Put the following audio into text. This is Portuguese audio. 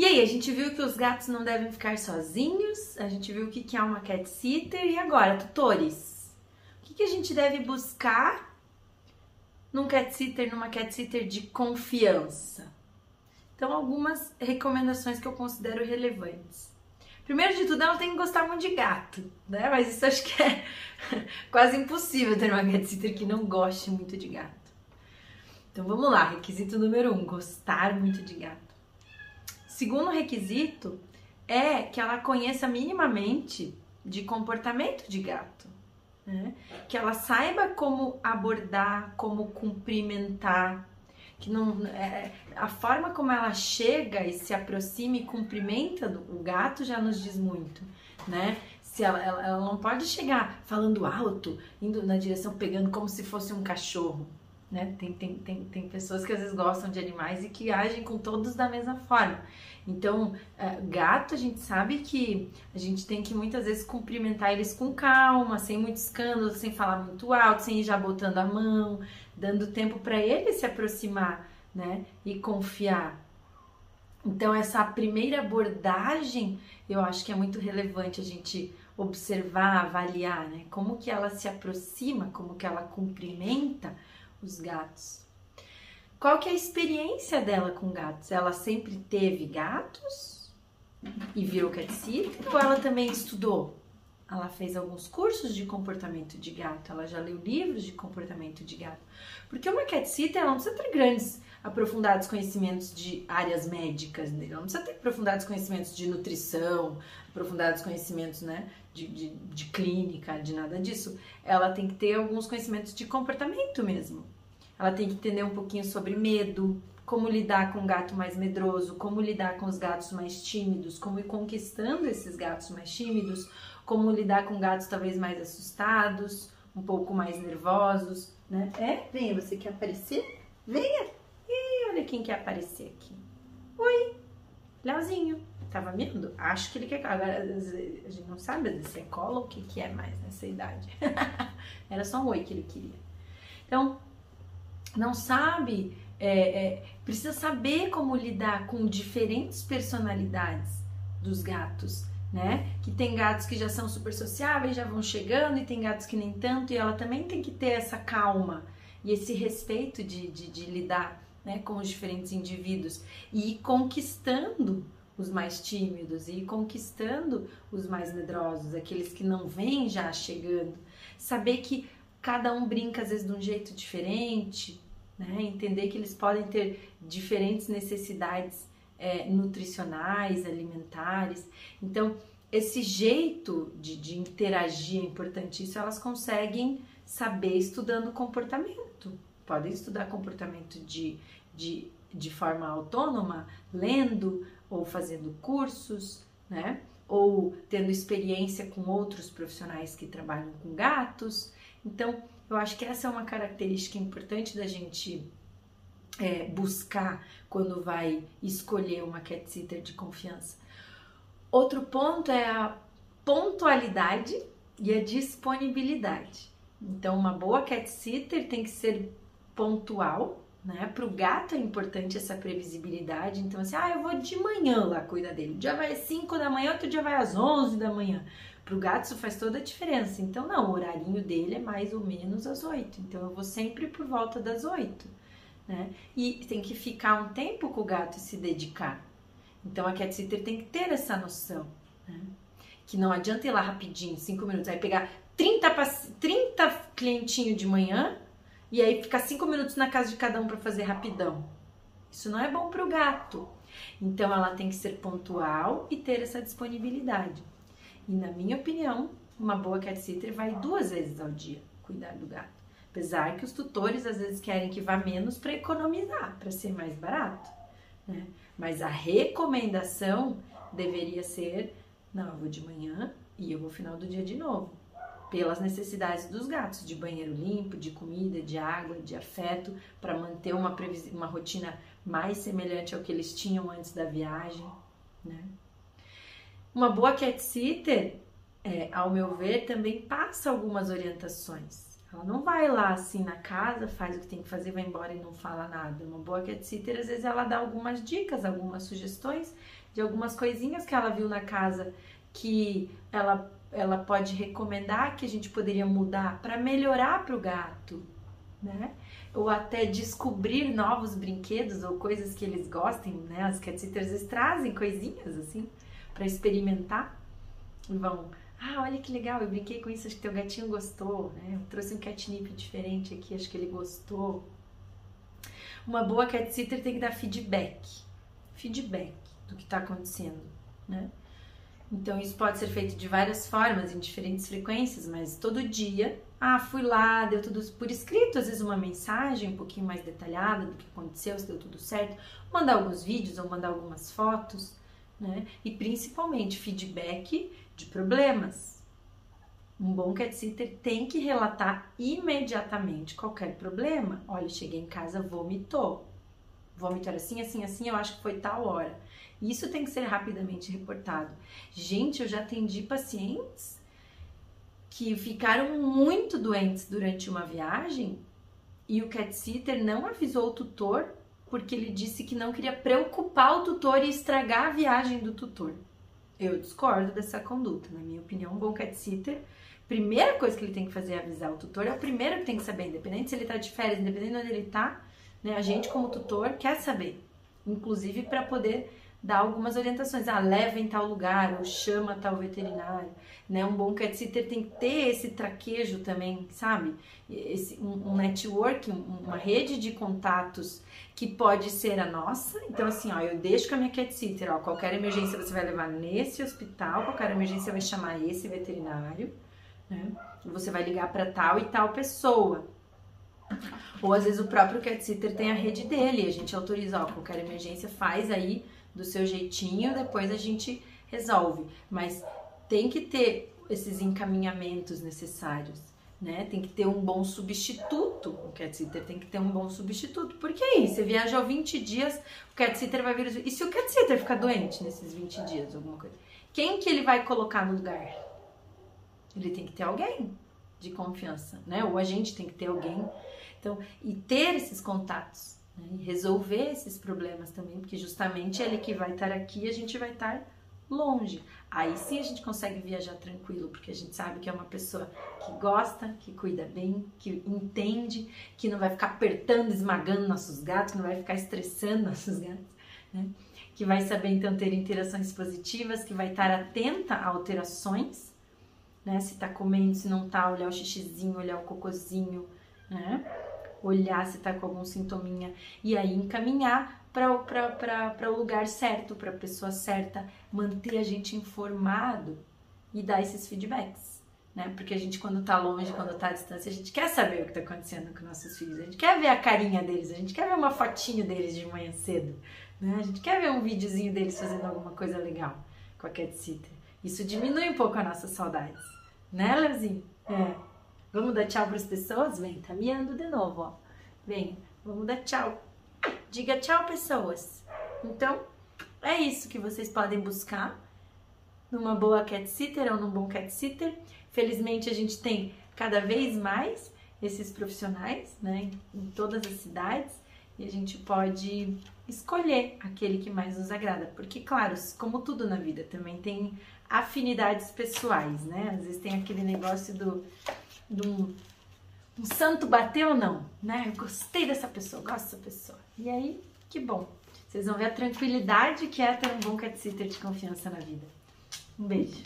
E aí, a gente viu que os gatos não devem ficar sozinhos, a gente viu o que é uma cat sitter e agora, tutores? O que a gente deve buscar num cat sitter, numa cat sitter de confiança? Então, algumas recomendações que eu considero relevantes. Primeiro de tudo, ela tem que gostar muito de gato, né? Mas isso acho que é quase impossível ter uma cat sitter que não goste muito de gato. Então vamos lá, requisito número um, gostar muito de gato. Segundo requisito é que ela conheça minimamente de comportamento de gato. Né? Que ela saiba como abordar, como cumprimentar, que não é, a forma como ela chega e se aproxima e cumprimenta o gato já nos diz muito, né? Se ela, ela, ela não pode chegar falando alto, indo na direção, pegando como se fosse um cachorro, né? Tem, tem, tem, tem pessoas que às vezes gostam de animais e que agem com todos da mesma forma. Então, é, gato, a gente sabe que a gente tem que muitas vezes cumprimentar eles com calma, sem muito escândalo, sem falar muito alto, sem ir já botando a mão, dando tempo para ele se aproximar, né? E confiar. Então, essa primeira abordagem, eu acho que é muito relevante a gente observar, avaliar, né? Como que ela se aproxima, como que ela cumprimenta os gatos. Qual que é a experiência dela com gatos? Ela sempre teve gatos e virou cat sitter ou ela também estudou? Ela fez alguns cursos de comportamento de gato, ela já leu livros de comportamento de gato. Porque uma cat ela não precisa ter grandes, aprofundados conhecimentos de áreas médicas, né? ela não precisa ter aprofundados conhecimentos de nutrição, aprofundados conhecimentos né, de, de, de clínica, de nada disso. Ela tem que ter alguns conhecimentos de comportamento mesmo. Ela tem que entender um pouquinho sobre medo, como lidar com um gato mais medroso, como lidar com os gatos mais tímidos, como ir conquistando esses gatos mais tímidos, como lidar com gatos talvez mais assustados, um pouco mais nervosos, né? É? Venha, você quer aparecer? Venha! Ih, olha quem quer aparecer aqui. Oi, Leozinho. Tava vendo? Acho que ele quer. Agora, a gente não sabe se é cola ou o que, que é mais nessa idade. Era só um oi que ele queria. Então, não sabe, é, é, precisa saber como lidar com diferentes personalidades dos gatos, né? Que tem gatos que já são super sociáveis, já vão chegando, e tem gatos que nem tanto, e ela também tem que ter essa calma e esse respeito de, de, de lidar né, com os diferentes indivíduos e conquistando os mais tímidos e conquistando os mais medrosos, aqueles que não vêm já chegando. Saber que cada um brinca às vezes de um jeito diferente, né? entender que eles podem ter diferentes necessidades é, nutricionais, alimentares. Então, esse jeito de, de interagir é importantíssimo, elas conseguem saber estudando comportamento. Podem estudar comportamento de, de, de forma autônoma, lendo ou fazendo cursos, né? Ou tendo experiência com outros profissionais que trabalham com gatos. Então, eu acho que essa é uma característica importante da gente é, buscar quando vai escolher uma cat sitter de confiança. Outro ponto é a pontualidade e a disponibilidade. Então, uma boa cat sitter tem que ser pontual, né? Para o gato é importante essa previsibilidade. Então, assim, ah, eu vou de manhã lá cuidar dele. Um dia vai às 5 da manhã, outro dia vai às 11 da manhã. Para o gato isso faz toda a diferença. Então, não, o horarinho dele é mais ou menos às 8. Então, eu vou sempre por volta das 8. Né? E tem que ficar um tempo com o gato e se dedicar. Então, a cat sitter tem que ter essa noção. Né? Que não adianta ir lá rapidinho, 5 minutos, aí pegar 30, 30 clientinhos de manhã e aí ficar 5 minutos na casa de cada um para fazer rapidão. Isso não é bom para o gato. Então, ela tem que ser pontual e ter essa disponibilidade. E na minha opinião, uma boa cat sitter vai duas vezes ao dia cuidar do gato. Apesar que os tutores às vezes querem que vá menos para economizar, para ser mais barato. Né? Mas a recomendação deveria ser: não, eu vou de manhã e eu vou final do dia de novo. Pelas necessidades dos gatos, de banheiro limpo, de comida, de água, de afeto, para manter uma, uma rotina mais semelhante ao que eles tinham antes da viagem. Né? Uma boa cat sitter, é, ao meu ver, também passa algumas orientações. Ela não vai lá assim na casa, faz o que tem que fazer, vai embora e não fala nada. Uma boa cat sitter, às vezes, ela dá algumas dicas, algumas sugestões de algumas coisinhas que ela viu na casa que ela, ela pode recomendar que a gente poderia mudar para melhorar para o gato, né? Ou até descobrir novos brinquedos ou coisas que eles gostem, né? As cat sitters trazem coisinhas assim para experimentar e vão ah, olha que legal, eu brinquei com isso, acho que teu gatinho gostou, né? Eu trouxe um catnip diferente aqui, acho que ele gostou. Uma boa cat sitter tem que dar feedback, feedback do que está acontecendo, né? Então isso pode ser feito de várias formas, em diferentes frequências, mas todo dia, ah, fui lá, deu tudo por escrito, às vezes uma mensagem um pouquinho mais detalhada do que aconteceu, se deu tudo certo, mandar alguns vídeos ou mandar algumas fotos, né? E principalmente feedback de problemas. Um bom cat sitter tem que relatar imediatamente qualquer problema. Olha, cheguei em casa, vomitou. Vomitou assim, assim, assim, eu acho que foi tal hora. Isso tem que ser rapidamente reportado. Gente, eu já atendi pacientes que ficaram muito doentes durante uma viagem e o cat sitter não avisou o tutor porque ele disse que não queria preocupar o tutor e estragar a viagem do tutor. Eu discordo dessa conduta. Na minha opinião, um bom cat sitter, primeira coisa que ele tem que fazer é avisar o tutor. É o primeiro que tem que saber, independente se ele tá de férias, independente de onde ele tá, né? A gente, como tutor, quer saber. Inclusive para poder dar algumas orientações. Ah, leva em tal lugar, ou chama tal veterinário. Né? Um bom cat sitter tem que ter esse traquejo também, sabe? Esse, um, um network, uma rede de contatos que pode ser a nossa. Então, assim, ó, eu deixo com a minha cat sitter, ó, qualquer emergência você vai levar nesse hospital, qualquer emergência vai chamar esse veterinário, né? Você vai ligar para tal e tal pessoa. Ou às vezes o próprio cat sitter tem a rede dele, a gente autoriza, ó, qualquer emergência faz aí do seu jeitinho, depois a gente resolve. Mas tem que ter esses encaminhamentos necessários, né? Tem que ter um bom substituto. O cat sitter tem que ter um bom substituto. Porque aí, você viajou 20 dias, o cat sitter vai vir. E se o cat sitter ficar doente nesses 20 dias, alguma coisa? Quem que ele vai colocar no lugar? Ele tem que ter alguém de confiança, né? Ou a gente tem que ter alguém. Então, e ter esses contatos né? e resolver esses problemas também, porque justamente ele que vai estar aqui, a gente vai estar longe. Aí sim a gente consegue viajar tranquilo, porque a gente sabe que é uma pessoa que gosta, que cuida bem, que entende, que não vai ficar apertando, esmagando nossos gatos, que não vai ficar estressando nossos gatos, né? Que vai saber então ter interações positivas, que vai estar atenta a alterações, né? Se tá comendo, se não tá, olhar o xixizinho, olhar o cocôzinho, né? Olhar se tá com algum sintominha e aí encaminhar para o lugar certo, para a pessoa certa, manter a gente informado e dar esses feedbacks. Né? Porque a gente, quando tá longe, quando tá à distância, a gente quer saber o que tá acontecendo com nossos filhos, a gente quer ver a carinha deles, a gente quer ver uma fotinho deles de manhã cedo, né? A gente quer ver um videozinho deles fazendo alguma coisa legal com a cat sitter. Isso diminui um pouco a nossa saudades, né, Leozinho? É. Vamos dar tchau para as pessoas? Vem, tá miando de novo, ó. Vem, vamos dar tchau. Diga tchau, pessoas. Então, é isso que vocês podem buscar numa boa cat sitter ou num bom cat sitter. Felizmente, a gente tem cada vez mais esses profissionais, né, em todas as cidades, e a gente pode escolher aquele que mais nos agrada, porque claro, como tudo na vida, também tem afinidades pessoais, né? Às vezes tem aquele negócio do do um santo bateu ou não, né? Eu gostei dessa pessoa, gosto dessa pessoa. E aí, que bom. Vocês vão ver a tranquilidade que é ter um bom cat sitter de confiança na vida. Um beijo.